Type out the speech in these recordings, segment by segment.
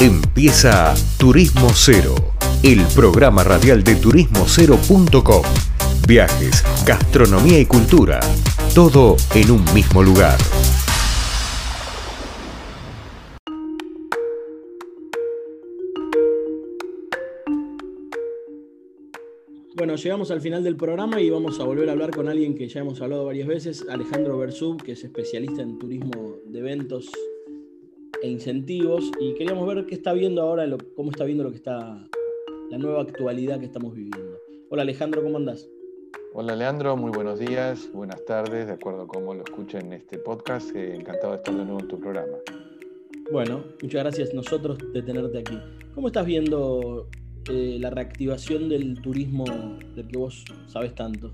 Empieza Turismo Cero, el programa radial de turismocero.com. Viajes, gastronomía y cultura, todo en un mismo lugar. Bueno, llegamos al final del programa y vamos a volver a hablar con alguien que ya hemos hablado varias veces, Alejandro Bersub, que es especialista en turismo de eventos e incentivos y queríamos ver qué está viendo ahora, cómo está viendo lo que está, la nueva actualidad que estamos viviendo. Hola Alejandro, ¿cómo andás? Hola Leandro, muy buenos días, buenas tardes, de acuerdo a cómo lo escuchen en este podcast, eh, encantado de estar de nuevo en tu programa. Bueno, muchas gracias nosotros de tenerte aquí. ¿Cómo estás viendo eh, la reactivación del turismo del que vos sabes tanto?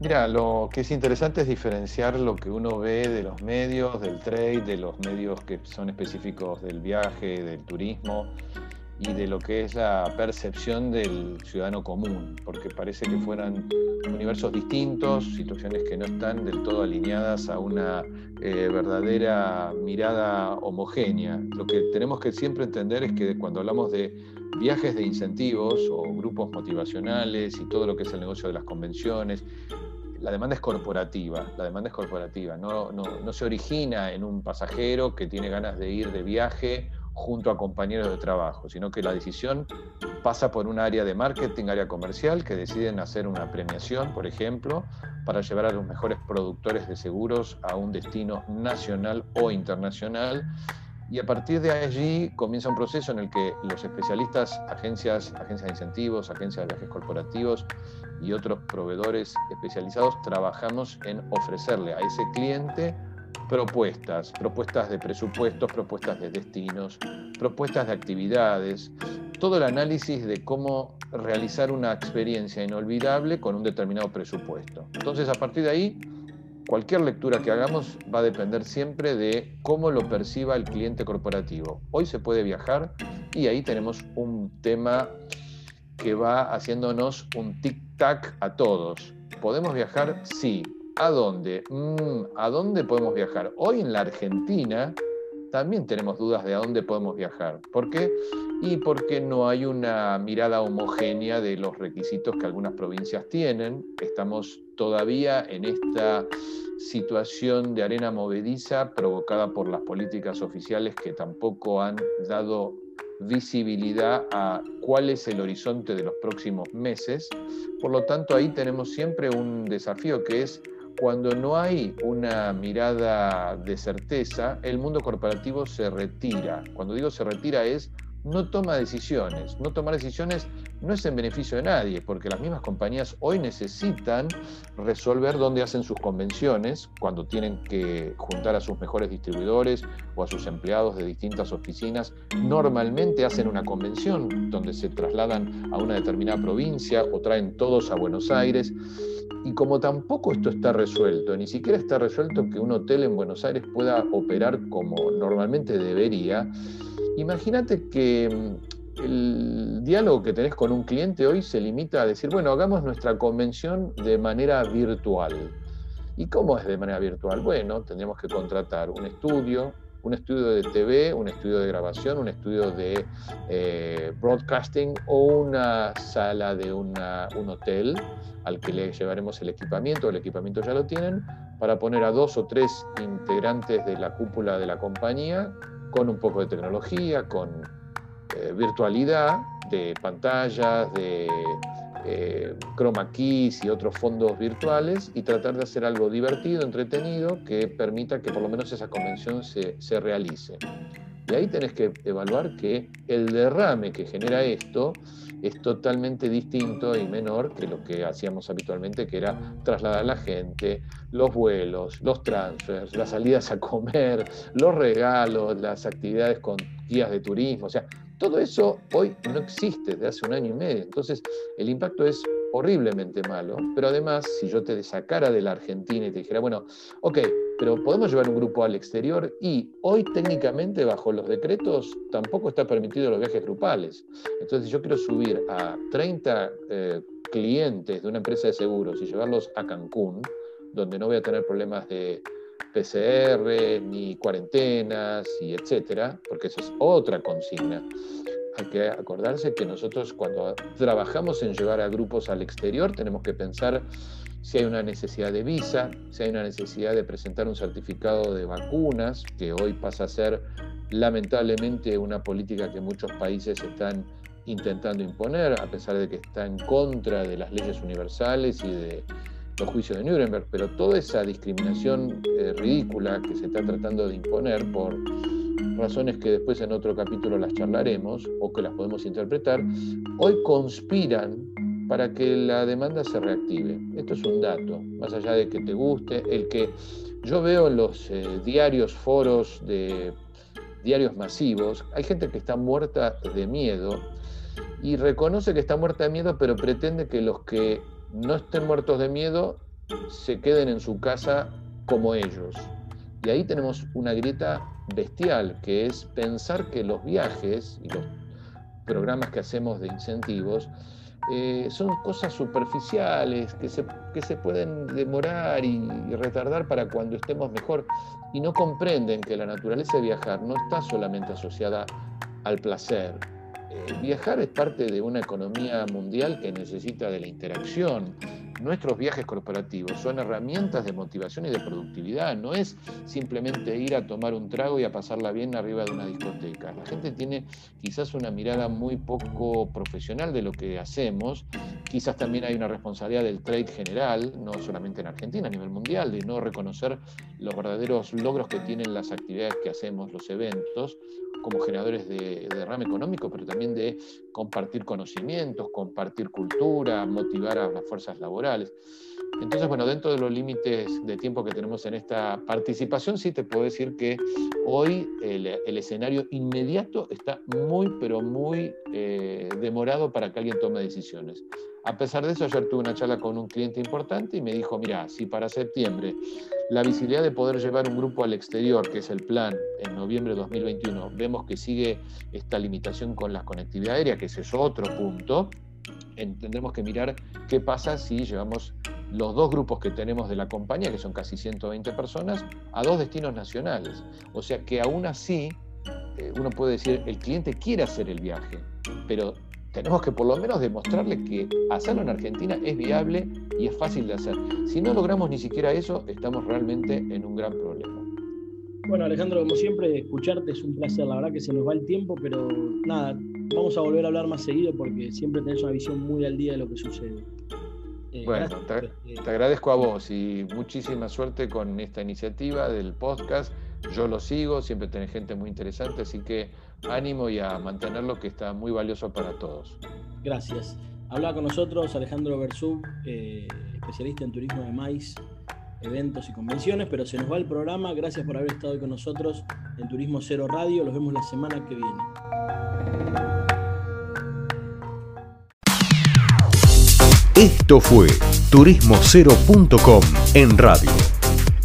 Mira, lo que es interesante es diferenciar lo que uno ve de los medios, del trade, de los medios que son específicos del viaje, del turismo y de lo que es la percepción del ciudadano común, porque parece que fueran universos distintos, situaciones que no están del todo alineadas a una eh, verdadera mirada homogénea. Lo que tenemos que siempre entender es que cuando hablamos de viajes de incentivos o grupos motivacionales y todo lo que es el negocio de las convenciones la demanda es corporativa, la demanda es corporativa, no, no, se origina en un pasajero que tiene ganas de ir de viaje junto a compañeros de trabajo, sino que la decisión pasa por un área de marketing, área comercial, que deciden hacer una premiación, por ejemplo, para llevar a los mejores productores de seguros a un destino nacional o internacional. Y a partir de allí comienza un proceso en el que los especialistas, agencias, agencias de incentivos, agencias de viajes corporativos y otros proveedores especializados trabajamos en ofrecerle a ese cliente propuestas, propuestas de presupuestos, propuestas de destinos, propuestas de actividades, todo el análisis de cómo realizar una experiencia inolvidable con un determinado presupuesto. Entonces, a partir de ahí, cualquier lectura que hagamos va a depender siempre de cómo lo perciba el cliente corporativo. Hoy se puede viajar y ahí tenemos un tema que va haciéndonos un tic-tac a todos. ¿Podemos viajar? Sí. ¿A dónde? Mm, ¿A dónde podemos viajar? Hoy en la Argentina también tenemos dudas de a dónde podemos viajar. ¿Por qué? Y porque no hay una mirada homogénea de los requisitos que algunas provincias tienen. Estamos todavía en esta situación de arena movediza provocada por las políticas oficiales que tampoco han dado visibilidad a cuál es el horizonte de los próximos meses. Por lo tanto, ahí tenemos siempre un desafío que es cuando no hay una mirada de certeza, el mundo corporativo se retira. Cuando digo se retira es no toma decisiones. No tomar decisiones no es en beneficio de nadie, porque las mismas compañías hoy necesitan resolver dónde hacen sus convenciones, cuando tienen que juntar a sus mejores distribuidores o a sus empleados de distintas oficinas. Normalmente hacen una convención donde se trasladan a una determinada provincia o traen todos a Buenos Aires. Y como tampoco esto está resuelto, ni siquiera está resuelto que un hotel en Buenos Aires pueda operar como normalmente debería, Imagínate que el diálogo que tenés con un cliente hoy se limita a decir, bueno, hagamos nuestra convención de manera virtual. ¿Y cómo es de manera virtual? Bueno, tendríamos que contratar un estudio, un estudio de TV, un estudio de grabación, un estudio de eh, broadcasting o una sala de un hotel al que le llevaremos el equipamiento, el equipamiento ya lo tienen, para poner a dos o tres integrantes de la cúpula de la compañía con un poco de tecnología, con eh, virtualidad de pantallas, de eh, chroma keys y otros fondos virtuales y tratar de hacer algo divertido, entretenido, que permita que por lo menos esa convención se, se realice. Y ahí tenés que evaluar que el derrame que genera esto es totalmente distinto y menor que lo que hacíamos habitualmente, que era trasladar a la gente, los vuelos, los transfers, las salidas a comer, los regalos, las actividades con guías de turismo. O sea, todo eso hoy no existe desde hace un año y medio. Entonces, el impacto es horriblemente malo, pero además, si yo te sacara de la Argentina y te dijera, bueno, ok, pero podemos llevar un grupo al exterior y hoy técnicamente bajo los decretos tampoco está permitido los viajes grupales. Entonces, yo quiero subir a 30 eh, clientes de una empresa de seguros y llevarlos a Cancún, donde no voy a tener problemas de PCR, ni cuarentenas, y etcétera, porque esa es otra consigna. Hay que acordarse que nosotros cuando trabajamos en llevar a grupos al exterior tenemos que pensar si hay una necesidad de visa, si hay una necesidad de presentar un certificado de vacunas, que hoy pasa a ser lamentablemente una política que muchos países están intentando imponer, a pesar de que está en contra de las leyes universales y de los juicios de Nuremberg, pero toda esa discriminación eh, ridícula que se está tratando de imponer por razones que después en otro capítulo las charlaremos o que las podemos interpretar, hoy conspiran para que la demanda se reactive. Esto es un dato, más allá de que te guste, el que yo veo en los eh, diarios, foros de diarios masivos, hay gente que está muerta de miedo y reconoce que está muerta de miedo, pero pretende que los que no estén muertos de miedo se queden en su casa como ellos. Y ahí tenemos una grieta bestial, que es pensar que los viajes y los programas que hacemos de incentivos eh, son cosas superficiales que se, que se pueden demorar y, retardar para cuando estemos mejor y no comprenden que la naturaleza de viajar no está solamente asociada al placer. Eh, viajar es parte de una economía mundial que necesita de la interacción, nuestros viajes corporativos son herramientas de motivación y de productividad, no es simplemente ir a tomar un trago y a pasarla bien arriba de una discoteca. La gente tiene quizás una mirada muy poco profesional de lo que hacemos, quizás también hay una responsabilidad del trade general, no solamente en Argentina, a nivel mundial, de no reconocer los verdaderos logros que tienen las actividades que hacemos, los eventos, como generadores de, derrame económico, pero también de compartir conocimientos, compartir cultura, motivar a las fuerzas laborales. Entonces, bueno, dentro de los límites de tiempo que tenemos en esta participación, sí te puedo decir que hoy el, escenario inmediato está muy, pero muy eh, demorado para que alguien tome decisiones. A pesar de eso, ayer tuve una charla con un cliente importante y me dijo, mira, si para septiembre la visibilidad de poder llevar un grupo al exterior, que es el plan en noviembre de 2021, vemos que sigue esta limitación con la conectividad aérea, que ese es otro punto, tendremos que mirar qué pasa si llevamos los dos grupos que tenemos de la compañía, que son casi 120 personas, a dos destinos nacionales. O sea que aún así, eh, uno puede decir, el cliente quiere hacer el viaje, pero tenemos que por lo menos demostrarle que hacerlo en Argentina es viable y es fácil de hacer. Si no logramos ni siquiera eso, estamos realmente en un gran problema. Bueno, Alejandro, como siempre, escucharte es un placer. La verdad que se nos va el tiempo, pero nada, vamos a volver a hablar más seguido porque siempre tenés una visión muy al día de lo que sucede. Eh, bueno, te, te agradezco a vos y muchísima suerte con esta iniciativa del podcast. Yo lo sigo, siempre tenés gente muy interesante, así que ánimo y a mantenerlo que está muy valioso para todos. Gracias. Habla con nosotros Alejandro Bersub, eh, especialista en turismo de maíz, eventos y convenciones, pero se nos va el programa. Gracias por haber estado hoy con nosotros en Turismo Cero Radio. Los vemos la semana que viene. Esto fue turismocero.com en radio.